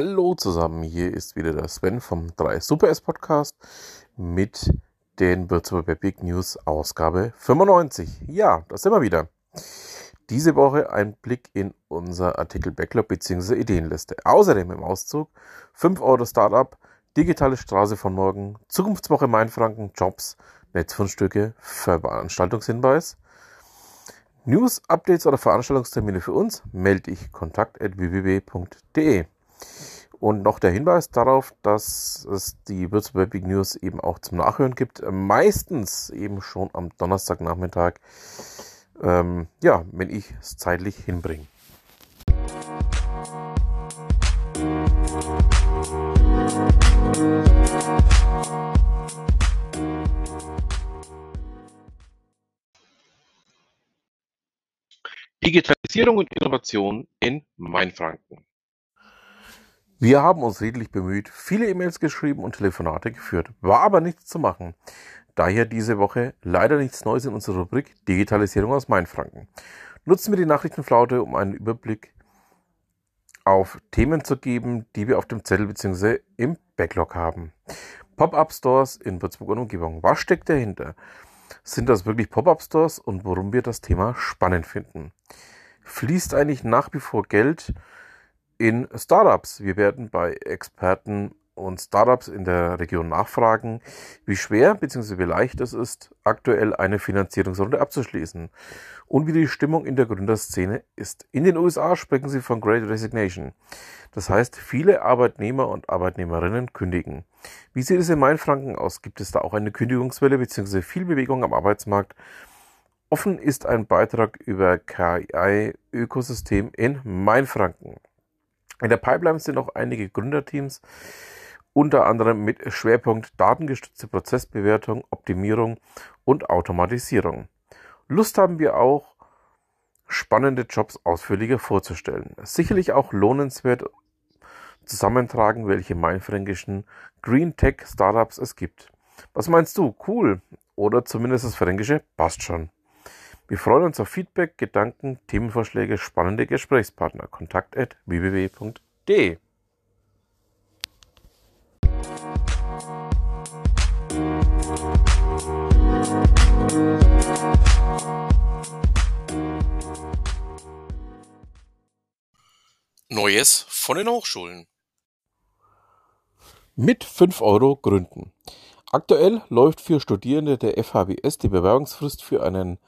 Hallo zusammen, hier ist wieder der Sven vom 3 Super S Podcast mit den Würzburger Big News Ausgabe 95. Ja, das sind wir wieder. Diese Woche ein Blick in unser Artikel Backlog bzw. Ideenliste. Außerdem im Auszug 5 Euro Startup, digitale Straße von morgen, Zukunftswoche Mainfranken, Jobs, Netzfundstücke, Veranstaltungshinweis. News, Updates oder Veranstaltungstermine für uns melde ich kontakt.www.de. Und noch der Hinweis darauf, dass es die Würzburg Big News eben auch zum Nachhören gibt. Meistens eben schon am Donnerstagnachmittag, ähm, ja, wenn ich es zeitlich hinbringe. Digitalisierung und Innovation in Mainfranken. Wir haben uns redlich bemüht, viele E-Mails geschrieben und Telefonate geführt, war aber nichts zu machen. Daher diese Woche leider nichts Neues in unserer Rubrik Digitalisierung aus Mainfranken. Nutzen wir die Nachrichtenflaute, um einen Überblick auf Themen zu geben, die wir auf dem Zettel bzw. im Backlog haben. Pop-up-Stores in Würzburg und Umgebung. Was steckt dahinter? Sind das wirklich Pop-up-Stores und warum wir das Thema spannend finden? Fließt eigentlich nach wie vor Geld in Startups. Wir werden bei Experten und Startups in der Region nachfragen, wie schwer bzw. wie leicht es ist, aktuell eine Finanzierungsrunde abzuschließen und wie die Stimmung in der Gründerszene ist. In den USA sprechen sie von Great Resignation. Das heißt, viele Arbeitnehmer und Arbeitnehmerinnen kündigen. Wie sieht es in Mainfranken aus? Gibt es da auch eine Kündigungswelle bzw. viel Bewegung am Arbeitsmarkt? Offen ist ein Beitrag über KI-Ökosystem in Mainfranken. In der Pipeline sind auch einige Gründerteams, unter anderem mit Schwerpunkt datengestützte Prozessbewertung, Optimierung und Automatisierung. Lust haben wir auch, spannende Jobs ausführlicher vorzustellen. Sicherlich auch lohnenswert zusammentragen, welche mainfränkischen Green Tech Startups es gibt. Was meinst du? Cool. Oder zumindest das Fränkische passt schon. Wir freuen uns auf Feedback, Gedanken, Themenvorschläge, spannende Gesprächspartner. Kontakt at www.de. Neues von den Hochschulen. Mit 5 Euro gründen. Aktuell läuft für Studierende der FHWS die Bewerbungsfrist für einen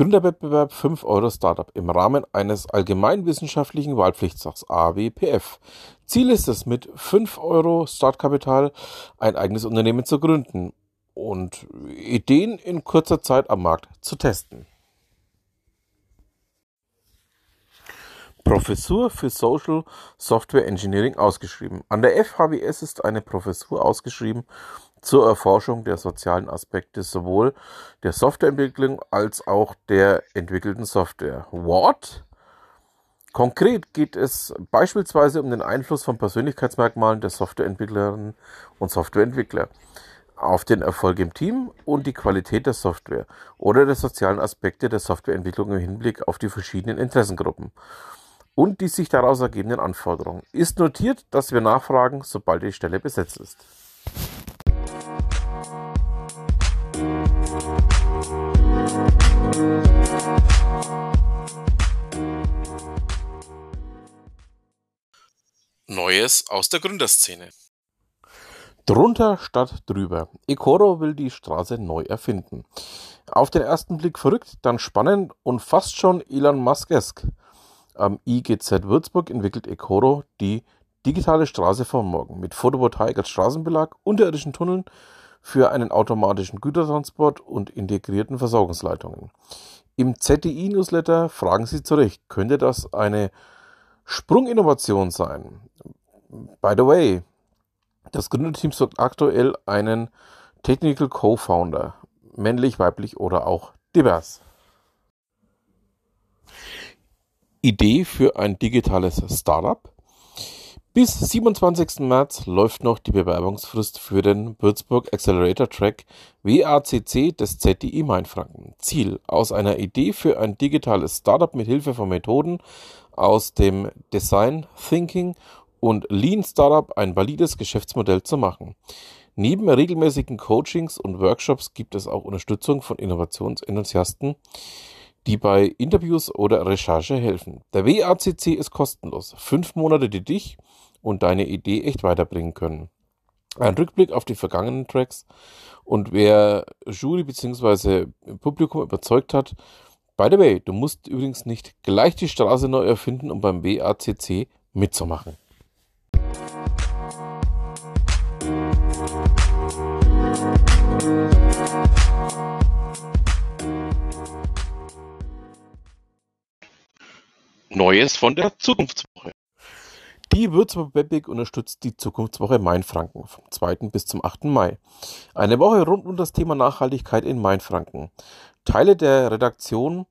Gründerwettbewerb 5 Euro Startup im Rahmen eines allgemeinwissenschaftlichen Wahlpflichtfachs AWPF. Ziel ist es, mit 5 Euro Startkapital ein eigenes Unternehmen zu gründen und Ideen in kurzer Zeit am Markt zu testen. Professur für Social Software Engineering ausgeschrieben. An der FHWS ist eine Professur ausgeschrieben zur Erforschung der sozialen Aspekte sowohl der Softwareentwicklung als auch der entwickelten Software. What? Konkret geht es beispielsweise um den Einfluss von Persönlichkeitsmerkmalen der Softwareentwicklerinnen und Softwareentwickler auf den Erfolg im Team und die Qualität der Software oder der sozialen Aspekte der Softwareentwicklung im Hinblick auf die verschiedenen Interessengruppen und die sich daraus ergebenden Anforderungen. Ist notiert, dass wir nachfragen, sobald die Stelle besetzt ist. Neues aus der Gründerszene. Drunter statt drüber. Ecoro will die Straße neu erfinden. Auf den ersten Blick verrückt, dann spannend und fast schon Elon Musk-esk. Am IGZ Würzburg entwickelt Ecoro die digitale Straße von morgen mit Photovoltaik als Straßenbelag, unterirdischen Tunneln für einen automatischen Gütertransport und integrierten Versorgungsleitungen. Im ZDI-Newsletter fragen Sie zurecht, könnte das eine Sprunginnovation sein? By the way, das Gründerteam sucht aktuell einen Technical Co-Founder, männlich, weiblich oder auch divers. Idee für ein digitales Startup? Bis 27. März läuft noch die Bewerbungsfrist für den Würzburg Accelerator Track WACC des ZDI Mainfranken. Ziel: Aus einer Idee für ein digitales Startup mit Hilfe von Methoden aus dem Design Thinking und Lean Startup ein valides Geschäftsmodell zu machen. Neben regelmäßigen Coachings und Workshops gibt es auch Unterstützung von Innovationsenthusiasten, die bei Interviews oder Recherche helfen. Der WACC ist kostenlos. Fünf Monate, die dich und deine Idee echt weiterbringen können. Ein Rückblick auf die vergangenen Tracks und wer Jury bzw. Publikum überzeugt hat. By the way, du musst übrigens nicht gleich die Straße neu erfinden, um beim WACC mitzumachen. Neues von der Zukunftswoche. Die Würzburg Beppig unterstützt die Zukunftswoche Mainfranken vom 2. bis zum 8. Mai. Eine Woche rund um das Thema Nachhaltigkeit in Mainfranken. Teile der Redaktion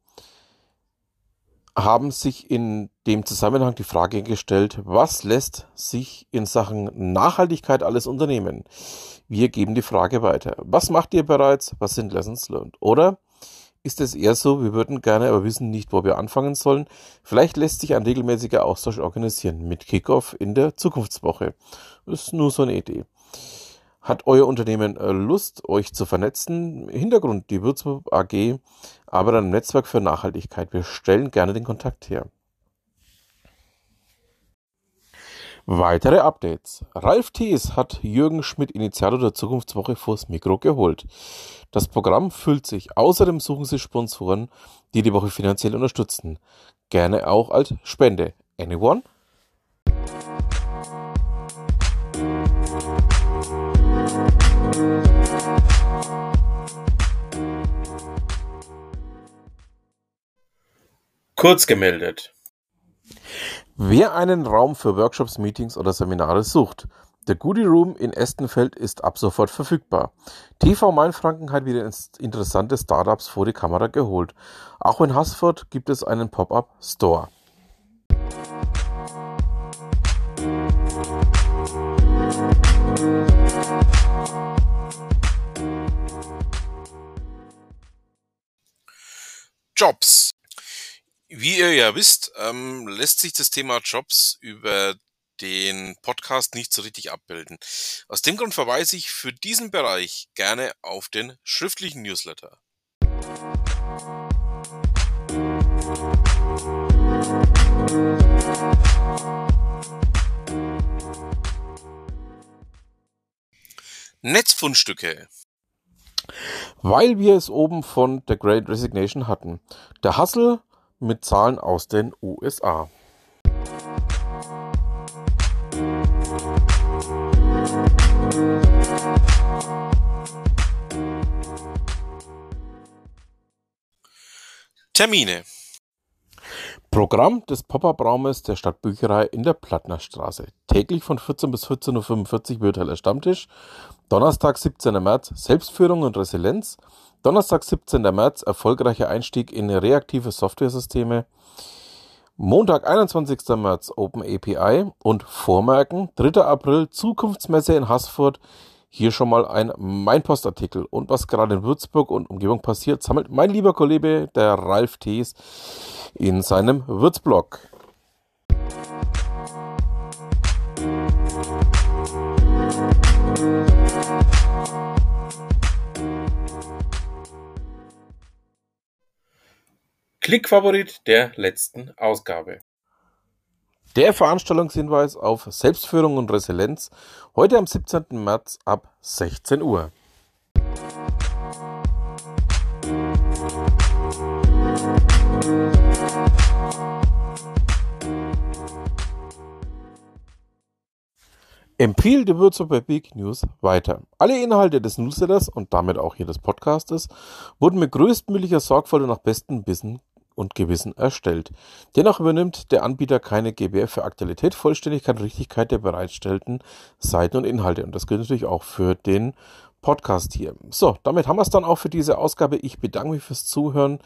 haben sich in dem Zusammenhang die Frage gestellt, was lässt sich in Sachen Nachhaltigkeit alles unternehmen? Wir geben die Frage weiter. Was macht ihr bereits? Was sind Lessons learned? Oder ist es eher so, wir würden gerne, aber wissen nicht, wo wir anfangen sollen. Vielleicht lässt sich ein regelmäßiger Austausch organisieren mit Kickoff in der Zukunftswoche. Ist nur so eine Idee. Hat euer Unternehmen äh, Lust, euch zu vernetzen? Hintergrund, die Würzburg AG arbeitet ein Netzwerk für Nachhaltigkeit. Wir stellen gerne den Kontakt her. Weitere Updates. Ralf Thies hat Jürgen Schmidt, Initiator der Zukunftswoche, vors Mikro geholt. Das Programm füllt sich. Außerdem suchen sie Sponsoren, die die Woche finanziell unterstützen. Gerne auch als Spende. Anyone? Kurz gemeldet. Wer einen Raum für Workshops, Meetings oder Seminare sucht, der Goodie Room in Estenfeld ist ab sofort verfügbar. TV Mainfranken hat wieder interessante Startups vor die Kamera geholt. Auch in Haßfurt gibt es einen Pop-up Store. Jobs. Wie ihr ja wisst, ähm, lässt sich das Thema Jobs über den Podcast nicht so richtig abbilden. Aus dem Grund verweise ich für diesen Bereich gerne auf den schriftlichen Newsletter. Netzfundstücke. Weil wir es oben von The Great Resignation hatten. Der Hustle mit Zahlen aus den USA. Termine. Programm des Pop-Up-Raumes der Stadtbücherei in der Plattnerstraße. Täglich von 14 bis 14.45 Uhr virtueller Stammtisch. Donnerstag, 17. März, Selbstführung und Resilienz. Donnerstag, 17. März, erfolgreicher Einstieg in reaktive Softwaresysteme. Montag, 21. März, Open API und Vormerken, 3. April, Zukunftsmesse in Haßfurt. Hier schon mal ein Meinpostartikel. Und was gerade in Würzburg und Umgebung passiert, sammelt mein lieber Kollege, der Ralf Thees, in seinem Würzblog. Klickfavorit der letzten Ausgabe. Der Veranstaltungshinweis auf Selbstführung und Resilienz heute am 17. März ab 16 Uhr. Empfehle die Würzburg Big News weiter. Alle Inhalte des Newsletters und damit auch hier des Podcastes wurden mit größtmöglicher Sorgfalt und nach bestem Wissen und Gewissen erstellt. Dennoch übernimmt der Anbieter keine GBR für Aktualität, Vollständigkeit und Richtigkeit der bereitstellten Seiten und Inhalte. Und das gilt natürlich auch für den Podcast hier. So, damit haben wir es dann auch für diese Ausgabe. Ich bedanke mich fürs Zuhören.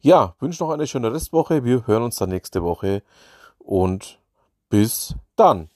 Ja, wünsche noch eine schöne Restwoche. Wir hören uns dann nächste Woche und bis dann.